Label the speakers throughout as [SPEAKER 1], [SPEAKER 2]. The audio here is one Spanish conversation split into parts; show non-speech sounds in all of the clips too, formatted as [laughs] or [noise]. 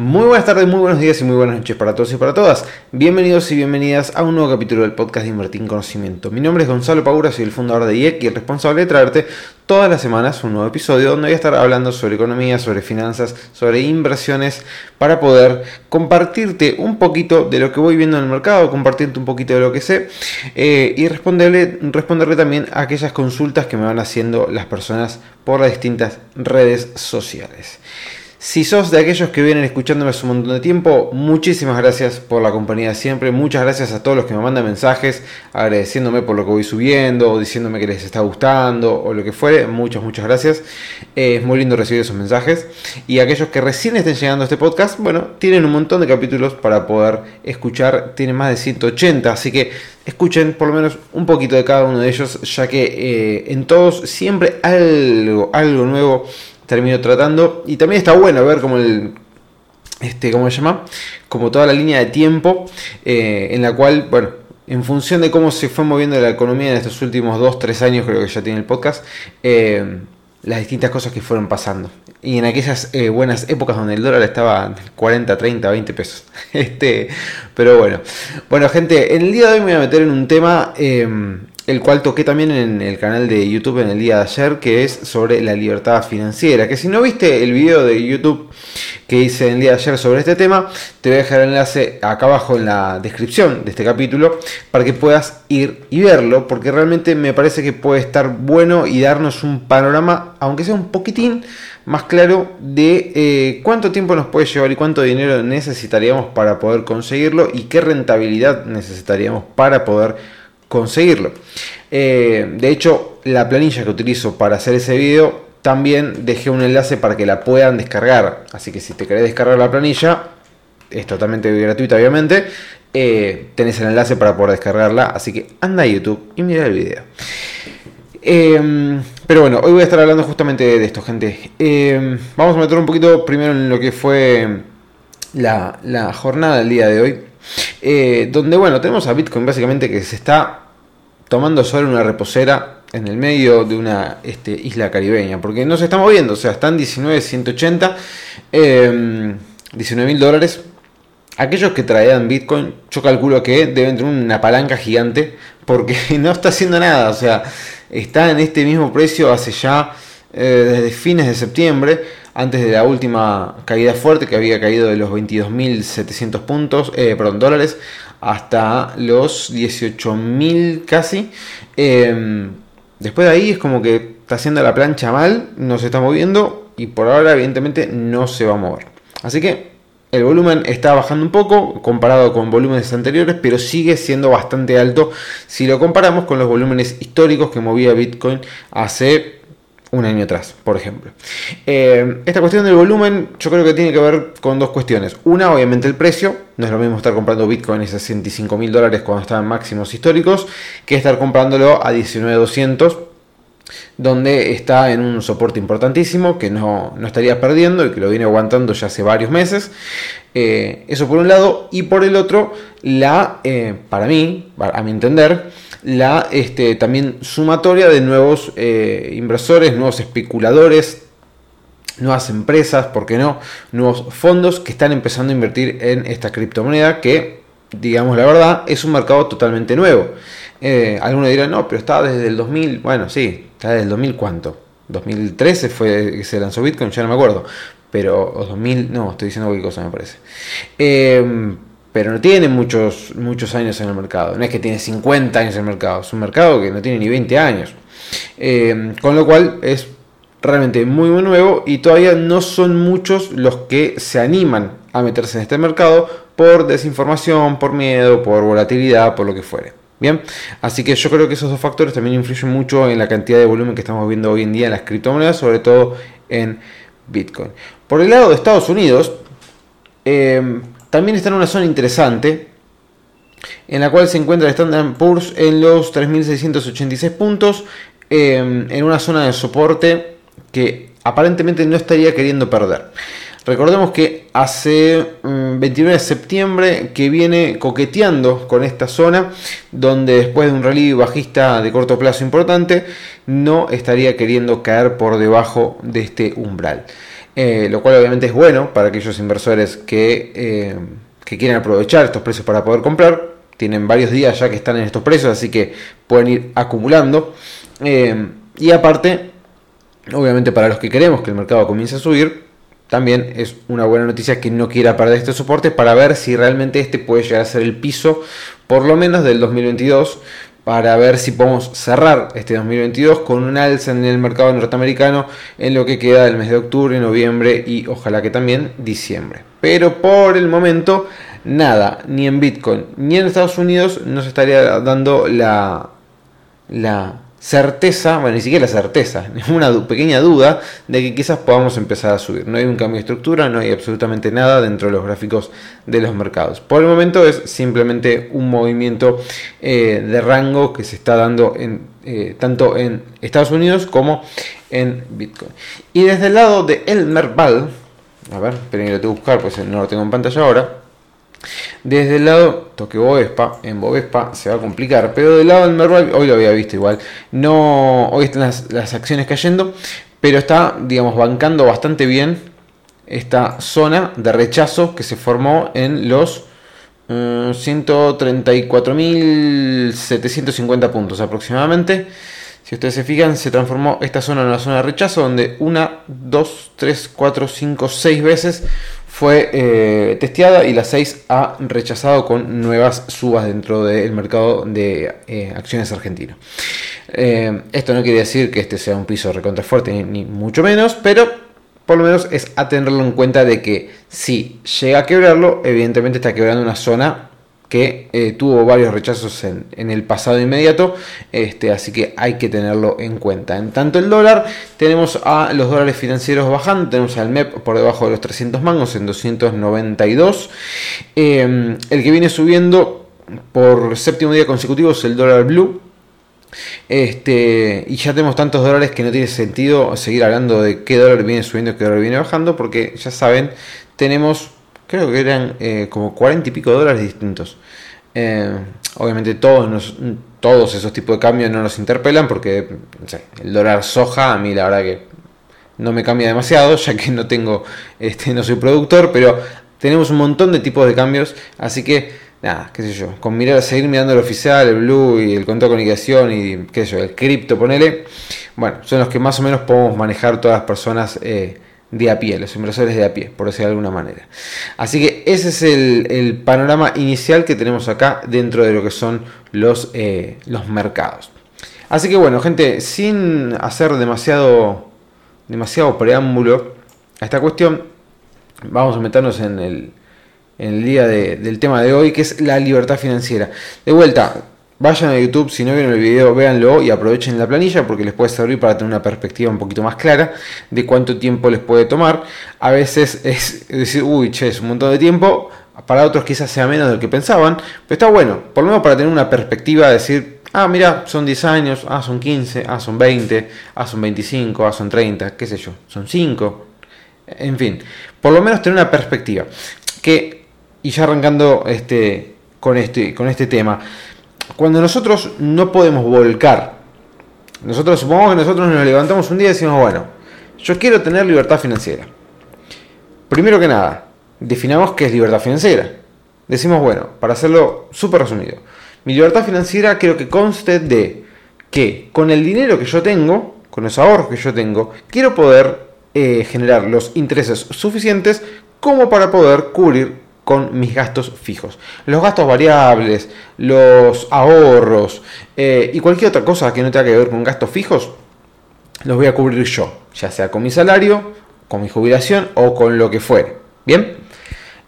[SPEAKER 1] Muy buenas tardes, muy buenos días y muy buenas noches para todos y para todas. Bienvenidos y bienvenidas a un nuevo capítulo del podcast de Invertir en Conocimiento. Mi nombre es Gonzalo Pagura, soy el fundador de IEC y el responsable de traerte todas las semanas un nuevo episodio donde voy a estar hablando sobre economía, sobre finanzas, sobre inversiones para poder compartirte un poquito de lo que voy viendo en el mercado, compartirte un poquito de lo que sé eh, y responderle, responderle también a aquellas consultas que me van haciendo las personas por las distintas redes sociales. Si sos de aquellos que vienen escuchándome hace un montón de tiempo, muchísimas gracias por la compañía siempre. Muchas gracias a todos los que me mandan mensajes agradeciéndome por lo que voy subiendo o diciéndome que les está gustando o lo que fuere. Muchas, muchas gracias. Eh, es muy lindo recibir esos mensajes. Y aquellos que recién estén llegando a este podcast, bueno, tienen un montón de capítulos para poder escuchar. Tienen más de 180, así que escuchen por lo menos un poquito de cada uno de ellos, ya que eh, en todos siempre algo, algo nuevo termino tratando. Y también está bueno ver como el. Este, ¿Cómo se llama? Como toda la línea de tiempo eh, en la cual, bueno, en función de cómo se fue moviendo la economía en estos últimos 2-3 años, creo que ya tiene el podcast, eh, las distintas cosas que fueron pasando. Y en aquellas eh, buenas épocas donde el dólar estaba 40, 30, 20 pesos. [laughs] Este, pero bueno. Bueno, gente, en el día de hoy me voy a meter en un tema el cual toqué también en el canal de YouTube en el día de ayer, que es sobre la libertad financiera. Que si no viste el video de YouTube que hice en el día de ayer sobre este tema, te voy a dejar el enlace acá abajo en la descripción de este capítulo para que puedas ir y verlo, porque realmente me parece que puede estar bueno y darnos un panorama, aunque sea un poquitín más claro, de eh, cuánto tiempo nos puede llevar y cuánto dinero necesitaríamos para poder conseguirlo y qué rentabilidad necesitaríamos para poder conseguirlo. Eh, de hecho, la planilla que utilizo para hacer ese video, también dejé un enlace para que la puedan descargar. Así que si te querés descargar la planilla, es totalmente gratuita obviamente, eh, tenés el enlace para poder descargarla. Así que anda a YouTube y mira el video. Em, pero bueno, hoy voy a estar hablando justamente de esto, gente. Em, vamos a meter un poquito primero en lo que fue la, la jornada del día de hoy. Eh, donde, bueno, tenemos a Bitcoin básicamente que se está tomando solo una reposera en el medio de una este, isla caribeña, porque no se está moviendo, o sea, están 19.180, eh, 19 mil dólares. Aquellos que traían Bitcoin, yo calculo que deben tener una palanca gigante, porque [laughs] no está haciendo nada, o sea, está en este mismo precio hace ya eh, desde fines de septiembre antes de la última caída fuerte que había caído de los 22.700 puntos, eh, dólares hasta los 18.000 casi. Em, después de ahí es como que está haciendo la plancha mal, no se está moviendo y por ahora evidentemente no se va a mover. Así que el volumen está bajando un poco comparado con volúmenes anteriores, pero sigue siendo bastante alto si lo comparamos con los volúmenes históricos que movía Bitcoin hace un año atrás, por ejemplo. Eh, esta cuestión del volumen yo creo que tiene que ver con dos cuestiones. Una, obviamente el precio. No es lo mismo estar comprando Bitcoin a 65 mil dólares cuando están en máximos históricos que estar comprándolo a 19.200 donde está en un soporte importantísimo que no, estaría perdiendo y que lo viene aguantando ya hace varios meses. Eh, eso por un lado. Y por el otro, la, eh, para mí, a mi entender, la este, también sumatoria de nuevos eh, inversores, nuevos especuladores, nuevas empresas, ¿por qué no? Nuevos fondos que están empezando a invertir en esta criptomoneda que, digamos la verdad, es un mercado totalmente nuevo. Eh, algunos dirán, no, pero está desde el 2000, bueno, sí, está desde el 2000 cuánto. 2013 fue que se lanzó Bitcoin, ya no me acuerdo. Pero, 2000, no, estoy diciendo cualquier cosa, me parece. Eh, pero no tiene muchos, muchos años en el mercado. No es que tiene 50 años en el mercado, es un mercado que no tiene ni 20 años. Eh, con lo cual es realmente muy, muy nuevo y todavía no son muchos los que se animan a meterse en este mercado por desinformación, por miedo, por volatilidad, por lo que fuere. Bien, así que yo creo que esos dos factores también influyen mucho en la cantidad de volumen que estamos viendo hoy en día en las criptomonedas, sobre todo en Bitcoin. Por el lado de Estados Unidos, eh, también está en una zona interesante, en la cual se encuentra Standard Poor's en los 3.686 puntos, em, en una zona de soporte que aparentemente no estaría queriendo perder. Recordemos que hace 29 mm, de septiembre que viene coqueteando con esta zona, donde después de un rally bajista de corto plazo importante, no estaría queriendo caer por debajo de este umbral. Eh, lo cual obviamente es bueno para aquellos inversores que, eh, que quieren aprovechar estos precios para poder comprar. Tienen varios días ya que están en estos precios, así que pueden ir acumulando. Eh, y aparte, obviamente para los que queremos que el mercado comience a subir, también es una buena noticia que no quiera perder este soporte para ver si realmente este puede llegar a ser el piso, por lo menos del 2022, para ver si podemos cerrar este 2022 con un alza en el mercado norteamericano en lo que queda del mes de octubre, noviembre y ojalá que también diciembre. Pero por el momento, nada, ni en Bitcoin ni en Estados Unidos nos estaría dando la, la certeza, bueno, ni siquiera certeza, [laughs] una pequeña duda de que quizás podamos empezar a subir. No hay un cambio de estructura, no hay absolutamente nada dentro de los gráficos de los mercados. Por el momento es simplemente un movimiento eh, de rango que se está dando en, eh, tanto en Estados Unidos como en Bitcoin. Y desde el lado de El Merval, a ver, esperen que lo tengo que buscar, pues no lo tengo en pantalla ahora. Desde el lado, toque Bovespa, en Bovespa se va a complicar, pero del lado del Merval, hoy lo había visto igual, no, hoy están las, acciones cayendo, pero está, digamos, bancando bastante bien esta zona de rechazo que se formó en los 134.750 mm, puntos aproximadamente. Si ustedes se fijan, se transformó esta zona en una zona de rechazo donde una, dos, tres, cuatro, cinco, seis veces fue eh, testeada y la 6 ha rechazado con nuevas subas dentro del mercado de eh, acciones argentino. Eh, esto no quiere decir que este sea un piso recontra fuerte, ni, mucho menos, pero por lo menos es a tenerlo en cuenta de que si llega a quebrarlo, evidentemente está quebrando una zona que eh, tuvo varios rechazos en, el pasado inmediato, este, así que hay que tenerlo en cuenta. En tanto el dólar, tenemos a los dólares financieros bajando, tenemos al MEP por debajo de los 300 mangos en 292, em, el que viene subiendo por séptimo día consecutivo es el dólar blue. Este, y ya tenemos tantos dólares que no tiene sentido seguir hablando de qué dólar viene subiendo qué dólar viene bajando, porque ya saben, tenemos creo que eran eh, como 40 y pico dólares distintos. Eh, obviamente todos, todos esos tipos de cambios no nos interpelan porque el dólar soja a mí la verdad que no me cambia demasiado ya que no tengo, este, no soy productor, pero tenemos un montón de tipos de cambios, así que nada, qué sé yo, con mirar, seguir mirando el oficial, el blue y el conto de comunicación y qué sé yo, el cripto, ponele, bueno, son los que más o menos podemos manejar todas las personas. Eh, de a pie, los inversores de a pie, por decirlo de alguna manera. Así que ese es el, panorama inicial que tenemos acá dentro de lo que son los, eh, los mercados. Así que bueno, gente, sin hacer demasiado, demasiado preámbulo a esta cuestión, vamos a meternos en el, en el día del tema de hoy, que es la libertad financiera. De vuelta, Vayan a YouTube, si no vieron el video, véanlo y aprovechen la planilla porque les puede servir para tener una perspectiva un poquito más clara de cuánto tiempo les puede tomar. A veces es decir, uy, che, es un montón de tiempo. Para otros quizás sea menos de lo que pensaban. Pero está bueno, por lo menos para tener una perspectiva de decir, ah, mira, son 10 años, ah, son 15, ah, son 20, ah, son 25, ah, son 30, qué sé yo, son 5. En fin, por lo menos tener una perspectiva. Que, y ya arrancando este, con, este, con este tema cuando nosotros no podemos volcar, nosotros supongamos que nosotros nos levantamos un día y decimos, bueno, yo quiero tener libertad financiera. Primero que nada, definamos qué es libertad financiera. Decimos, bueno, para hacerlo súper resumido, mi libertad financiera quiero que conste de que con el dinero que yo tengo, con los ahorros que yo tengo, quiero poder eh, generar los intereses suficientes como para poder cubrir con mis gastos fijos. Los gastos variables, los ahorros eh, y cualquier otra cosa que no tenga que ver con gastos fijos, los voy a cubrir yo, ya sea con mi salario, con mi jubilación o con lo que fuere. Bien,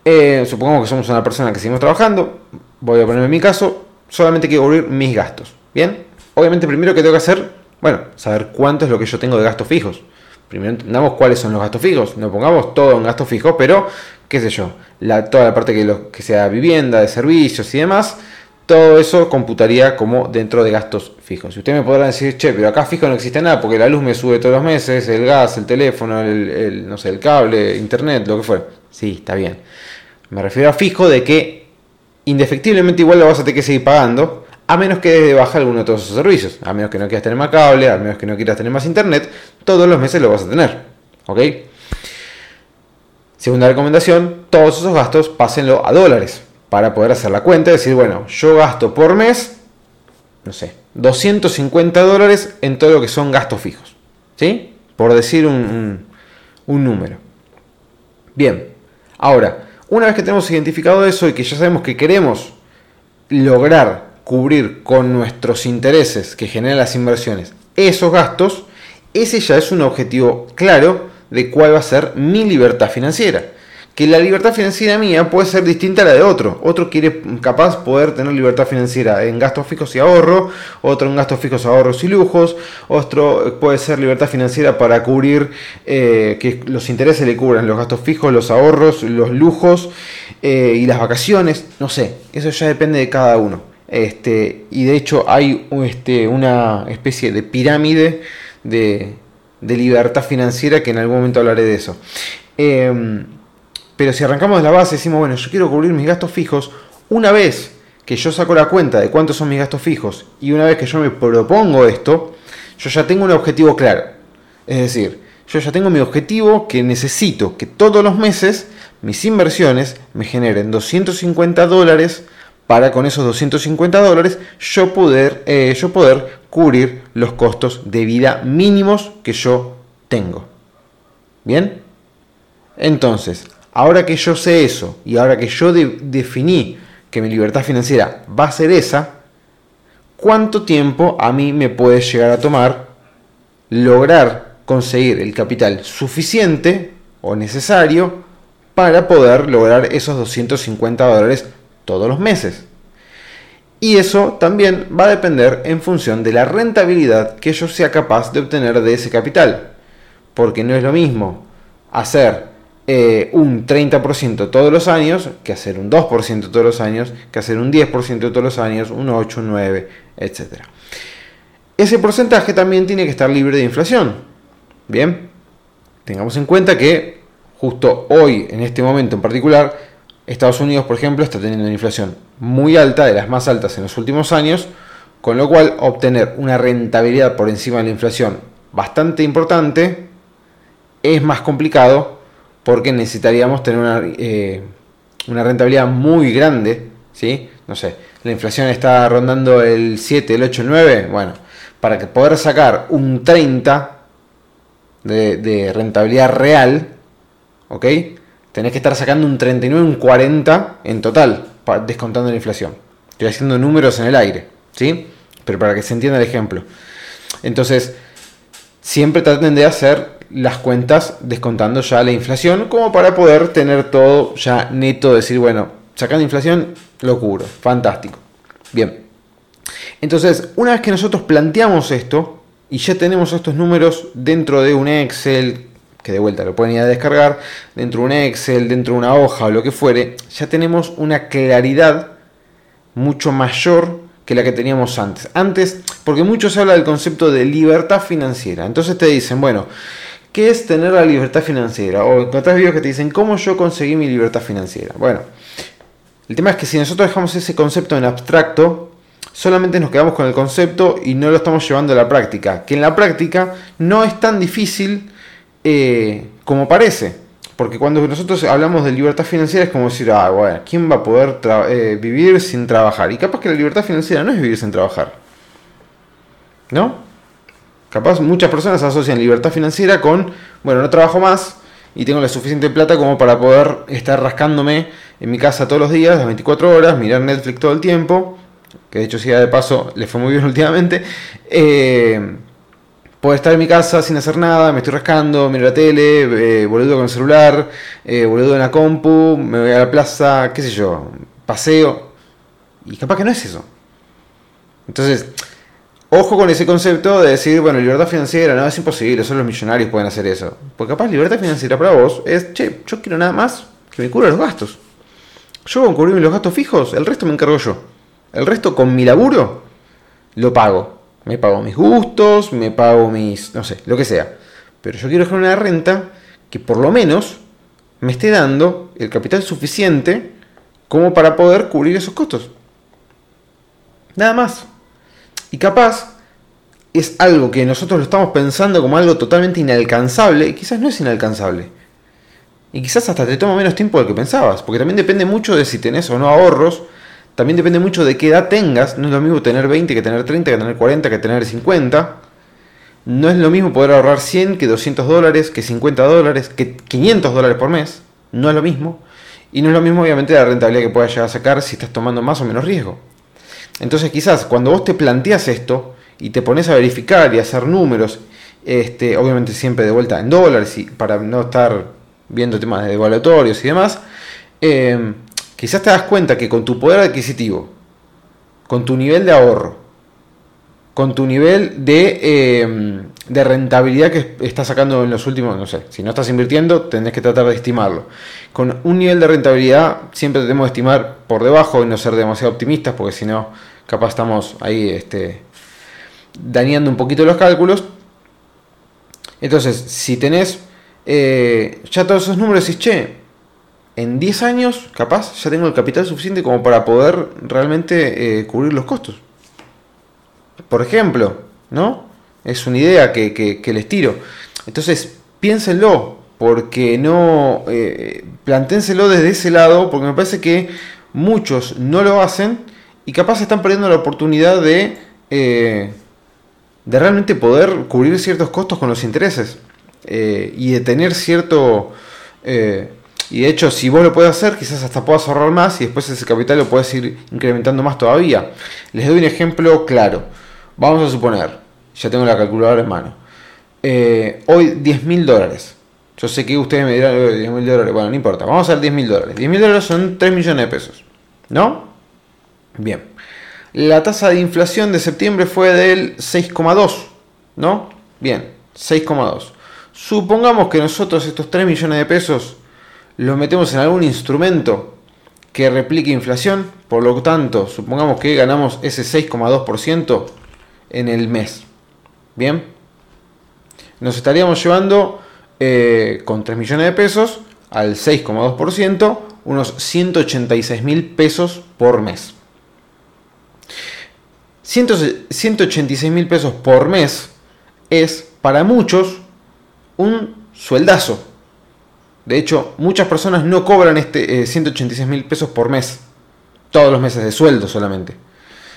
[SPEAKER 1] eh, supongamos que somos una persona que seguimos trabajando, voy a ponerme en mi caso, solamente quiero cubrir mis gastos. Bien, obviamente primero que tengo que hacer, bueno, saber cuánto es lo que yo tengo de gastos fijos. Primero entendamos cuáles son los gastos fijos, no pongamos todo en gastos fijos, pero qué sé yo, la, toda la parte que, sea vivienda, de servicios y demás, todo eso computaría como dentro de gastos fijos. Y usted me podrá decir, che, pero acá fijo no existe nada porque la luz me sube todos los meses, el gas, el teléfono, el, no sé, el cable, internet, lo que fuera. Sí, está bien. Me refiero a fijo de que indefectiblemente igual lo vas a tener que seguir pagando, a menos que de baja alguno de todos esos servicios. A menos que no quieras tener más cable, a menos que no quieras tener más internet, todos los meses lo vas a tener. ¿Ok? Segunda recomendación, todos esos gastos pásenlo a dólares para poder hacer la cuenta y decir, bueno, yo gasto por mes, no sé, 250 dólares en todo lo que son gastos fijos. ¿Sí? Por decir un, un número. Bien, ahora, una vez que tenemos identificado eso y que ya sabemos que queremos lograr cubrir con nuestros intereses que generan las inversiones esos gastos, ese ya es un objetivo claro de cuál va a ser mi libertad financiera que la libertad financiera mía puede ser distinta a la de otro. Otro quiere capaz poder tener libertad financiera en gastos fijos y ahorro, otro en gastos fijos, ahorros y lujos, otro puede ser libertad financiera para cubrir eh, que los intereses le cubran los gastos fijos, los ahorros, los lujos eh, y las vacaciones. No sé, eso ya depende de cada uno. Este, y de hecho hay este, una especie de pirámide de, libertad financiera que en algún momento hablaré de eso. Em, pero si arrancamos de la base, decimos, bueno, yo quiero cubrir mis gastos fijos, una vez que yo saco la cuenta de cuántos son mis gastos fijos y una vez que yo me propongo esto, yo ya tengo un objetivo claro. Es decir, yo ya tengo mi objetivo que necesito que todos los meses mis inversiones me generen 250 dólares para con esos 250 dólares yo poder, eh, yo poder cubrir los costos de vida mínimos que yo tengo. ¿Bien? Entonces, Ahora que yo sé eso y ahora que yo definí que mi libertad financiera va a ser esa, ¿cuánto tiempo a mí me puede llegar a tomar lograr conseguir el capital suficiente o necesario para poder lograr esos 250 dólares todos los meses? Y eso también va a depender en función de la rentabilidad que yo sea capaz de obtener de ese capital. Porque no es lo mismo hacer eh, un 30% todos los años, que hacer un 2% todos los años, que hacer un 10% todos los años, un 8, un 9, etc. Ese porcentaje también tiene que estar libre de inflación. Bien, tengamos en cuenta que justo hoy, en este momento en particular, Estados Unidos, por ejemplo, está teniendo una inflación muy alta, de las más altas en los últimos años, con lo cual obtener una rentabilidad por encima de la inflación bastante importante es más complicado porque necesitaríamos tener una, eh, rentabilidad muy grande, ¿sí? No sé, la inflación está rondando el 7, el 8, el 9, bueno, para que poder sacar un 30 de, rentabilidad real, ¿ok? Tenés que estar sacando un 39, un 40 en total, descontando la inflación. Estoy haciendo números en el aire, ¿sí? Pero para que se entienda el ejemplo. Entonces, siempre traten de hacer las cuentas descontando ya la inflación, como para poder tener todo ya neto, decir, bueno, sacando inflación, lo cubro, fantástico. Bien, entonces, una vez que nosotros planteamos esto y ya tenemos estos números dentro de un Excel, que de vuelta lo pueden ir a descargar, dentro de un Excel, dentro de una hoja o lo que fuere, ya tenemos una claridad mucho mayor que la que teníamos antes. Antes, porque mucho se habla del concepto de libertad financiera. Entonces te dicen, bueno, ¿Qué es tener la libertad financiera? O encontrás videos que te dicen cómo yo conseguí mi libertad financiera. Bueno, el tema es que si nosotros dejamos ese concepto en abstracto, solamente nos quedamos con el concepto y no lo estamos llevando a la práctica. Que en la práctica no es tan difícil eh, como parece. Porque cuando nosotros hablamos de libertad financiera es como decir, ah, bueno, ¿quién va a poder eh, vivir sin trabajar? Y capaz que la libertad financiera no es vivir sin trabajar. ¿No? Capaz muchas personas asocian libertad financiera con, bueno, no trabajo más y tengo la suficiente plata como para poder estar rascándome en mi casa todos los días, las 24 horas, mirar Netflix todo el tiempo, que de hecho si de paso le fue muy bien [laughs] últimamente. Eh, poder estar en mi casa sin hacer nada, me estoy rascando, miro la tele, eh, boludo con el celular, eh, boludo en la compu, me voy a la plaza, qué sé yo, paseo. Y capaz que no es eso. Entonces, Ojo con ese concepto de decir, bueno, libertad financiera, no, es imposible, solo los millonarios pueden hacer eso. Porque capaz libertad financiera para vos es, che, yo quiero nada más que me cubra los gastos. Yo con cubrirme los gastos fijos, el resto me encargo yo. El resto con mi laburo lo pago. Me pago mis gustos, me pago mis, no sé, lo que sea. Pero yo quiero generar una renta que por lo menos me esté dando el capital suficiente como para poder cubrir esos costos. Nada más. Y capaz es algo que nosotros lo estamos pensando como algo totalmente inalcanzable y quizás no es inalcanzable. Y quizás hasta te toma menos tiempo del que pensabas, porque también depende mucho de si tenés o no ahorros, también depende mucho de qué edad tengas, no es lo mismo tener 20 que tener 30, que tener 40, que tener 50. No es lo mismo poder ahorrar 100 que 200 dólares, que 50 dólares, que 500 dólares por mes. No es lo mismo. Y no es lo mismo obviamente la rentabilidad que puedas llegar a sacar si estás tomando más o menos riesgo. Entonces quizás cuando vos te planteas esto y te pones a verificar y a hacer números, este, obviamente siempre de vuelta en dólares y para no estar viendo temas de devaluatorios y demás, eh, quizás te das cuenta que con tu poder adquisitivo, con tu nivel de ahorro, con tu nivel de, eh, de, rentabilidad que estás sacando en los últimos, no sé, si no estás invirtiendo, tenés que tratar de estimarlo. Con un nivel de rentabilidad siempre tenemos que estimar por debajo y no ser demasiado optimistas, porque si no, capaz estamos ahí este, dañando un poquito los cálculos. Entonces, si tenés eh, ya todos esos números, decís, che, en 10 años, capaz, ya tengo el capital suficiente como para poder realmente eh, cubrir los costos. Por ejemplo, ¿no? Es una idea que, les tiro. Entonces, piénsenlo, porque no. Eh, planténselo desde ese lado, porque me parece que muchos no lo hacen y capaz están perdiendo la oportunidad de. Eh, de realmente poder cubrir ciertos costos con los intereses. Eh, y de tener cierto. Y de hecho, si vos lo puedes hacer, quizás hasta puedas ahorrar más y después ese capital lo puedes ir incrementando más todavía. Les doy un ejemplo claro. Vamos a suponer, ya tengo la calculadora en mano. Eh, hoy 10 mil dólares. Yo sé que ustedes me dirán 10 mil dólares. Bueno, no importa. Vamos a hacer 10 mil dólares. 10 mil dólares son 3 millones de pesos. ¿No? Bien. La tasa de inflación de septiembre fue del 6,2. ¿No? Bien. 6,2. Supongamos que nosotros estos 3 millones de pesos los metemos en algún instrumento que replique inflación. Por lo tanto, supongamos que ganamos ese 6,2% en el mes. Bien, nos estaríamos llevando eh, con 3 millones de pesos al 6,2%, unos 186 mil pesos por mes. 186 mil pesos por mes es para muchos un sueldazo. De hecho, muchas personas no cobran este 186 eh, mil pesos por mes, todos los meses de sueldo solamente.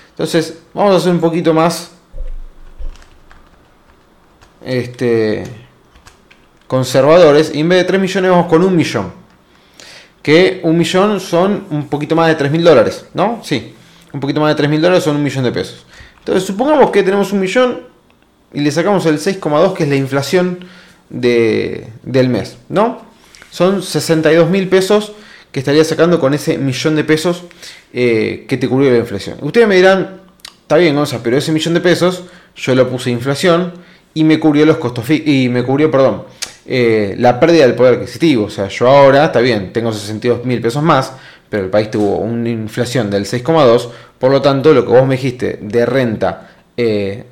[SPEAKER 1] Entonces, vamos a hacer un poquito más este, conservadores y en vez de 3 millones vamos con un millón. Que un millón son un poquito más de 3 mil dólares, ¿no? Sí, un poquito más de 3 mil dólares son un millón de pesos. Entonces supongamos que tenemos un millón y le sacamos el 6,2 que es la inflación de, del mes, ¿no? Son 62 mil pesos que estaría sacando con ese millón de pesos eh, que te cubrió la inflación. Ustedes me dirán, está bien, sea pero ese millón de pesos yo lo puse inflación y me cubrió los costos y me cubrió, perdón, eh, la pérdida del poder adquisitivo. O sea, yo ahora, está bien, tengo 62 mil pesos más, pero el país tuvo una inflación del 6,2, por lo tanto, lo que vos me dijiste de renta eh,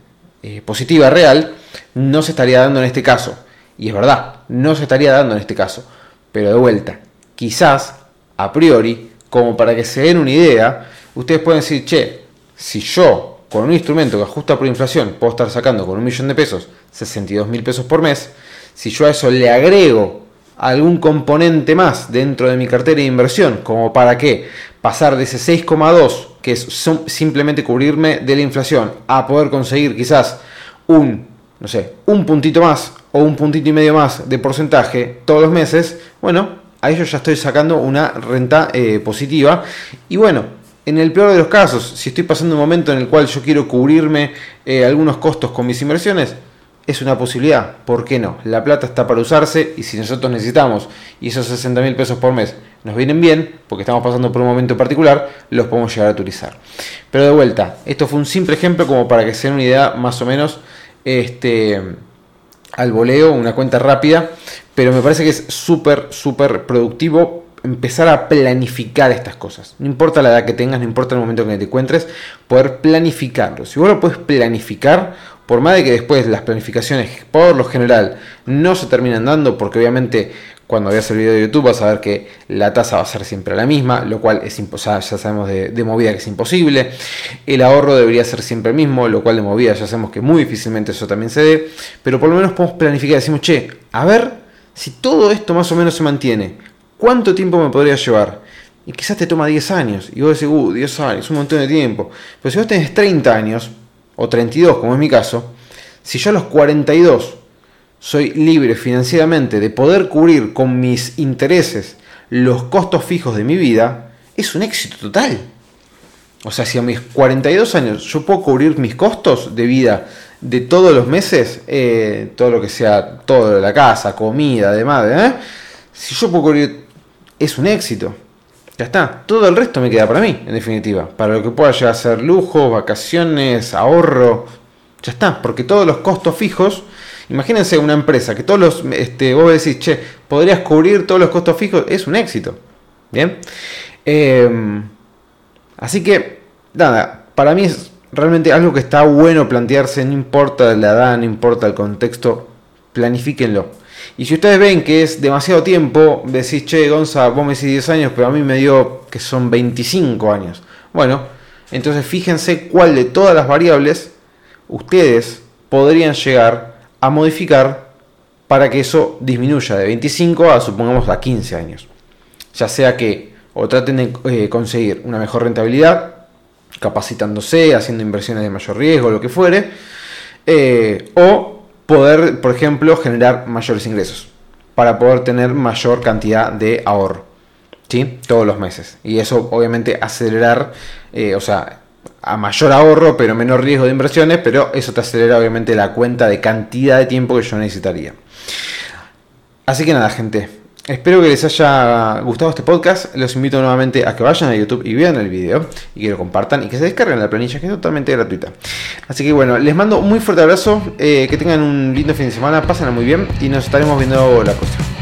[SPEAKER 1] positiva real, no se estaría dando en este caso. Y es verdad, no se estaría dando en este caso. Pero de vuelta, quizás, a priori, como para que se den una idea, ustedes pueden decir, che, si yo con un instrumento que ajusta por inflación, puedo estar sacando con un millón de pesos 62 mil pesos por mes. Si yo a eso le agrego algún componente más dentro de mi cartera de inversión, como para que pasar de ese 6,2, que es simplemente cubrirme de la inflación, a poder conseguir quizás un, no sé, un puntito más o un puntito y medio más de porcentaje todos los meses, bueno, a ello ya estoy sacando una renta eh, positiva. Y bueno, en el peor de los casos, si estoy pasando un momento en el cual yo quiero cubrirme eh, algunos costos con mis inversiones, es una posibilidad. ¿Por qué no? La plata está para usarse y si nosotros necesitamos y esos 60 mil pesos por mes nos vienen bien, porque estamos pasando por un momento particular, los podemos llegar a utilizar. Pero de vuelta, esto fue un simple ejemplo como para que se den una idea más o menos este, al voleo, una cuenta rápida, pero me parece que es súper, súper productivo empezar a planificar estas cosas. No importa la edad que tengas, no importa el momento en que te encuentres, poder planificarlo. Si vos lo puedes planificar, por más de que después las planificaciones por lo general no se terminan dando, porque obviamente cuando veas el video de YouTube vas a ver que la tasa va a ser siempre la misma, lo cual es ya sabemos de, de, movida que es imposible. El ahorro debería ser siempre el mismo, lo cual de movida ya sabemos que muy difícilmente eso también se dé. Pero por lo menos podemos planificar, decimos, che, a ver si todo esto más o menos se mantiene, ¿cuánto tiempo me podría llevar? Y quizás te toma 10 años, y vos decís, uh, 10 años, un montón de tiempo. Pero si vos tenés 30 años, o 32 como es mi caso, si yo a los 42 soy libre financieramente de poder cubrir con mis intereses los costos fijos de mi vida, es un éxito total. O sea, si a mis 42 años yo puedo cubrir mis costos de vida de todos los meses, eh, todo lo que sea, todo la casa, comida, demás, ¿eh? si yo puedo cubrir, es un éxito. Ya está, todo el resto me queda para mí, en definitiva. Para lo que pueda llegar a ser lujo, vacaciones, ahorro. Ya está, porque todos los costos fijos Imagínense una empresa que todos los, este, vos decís, che, podrías cubrir todos los costos fijos, es un éxito. Bien. Em, así que, nada, para mí es realmente algo que está bueno plantearse, no importa la edad, no importa el contexto, planifíquenlo. Y si ustedes ven que es demasiado tiempo, decís, che, Gonza, vos me decís 10 años, pero a mí me dio que son 25 años. Bueno, entonces fíjense cuál de todas las variables ustedes podrían llegar a modificar para que eso disminuya de 25 a supongamos a 15 años. Ya sea que o traten de eh, conseguir una mejor rentabilidad, capacitándose, haciendo inversiones de mayor riesgo, lo que fuere, eh, o poder, por ejemplo, generar mayores ingresos para poder tener mayor cantidad de ahorro, ¿sí? Todos los meses. Y eso obviamente acelerar, eh, o sea, a mayor ahorro, pero menor riesgo de inversiones, pero eso te acelera obviamente la cuenta de cantidad de tiempo que yo necesitaría. Así que nada, gente. Espero que les haya gustado este podcast. Los invito nuevamente a que vayan a YouTube y vean el video y que lo compartan y que se descarguen la planilla que es totalmente gratuita. Así que bueno, les mando un muy fuerte abrazo. Eh, que tengan un lindo fin de semana. Pásenla muy bien y nos estaremos viendo la próxima.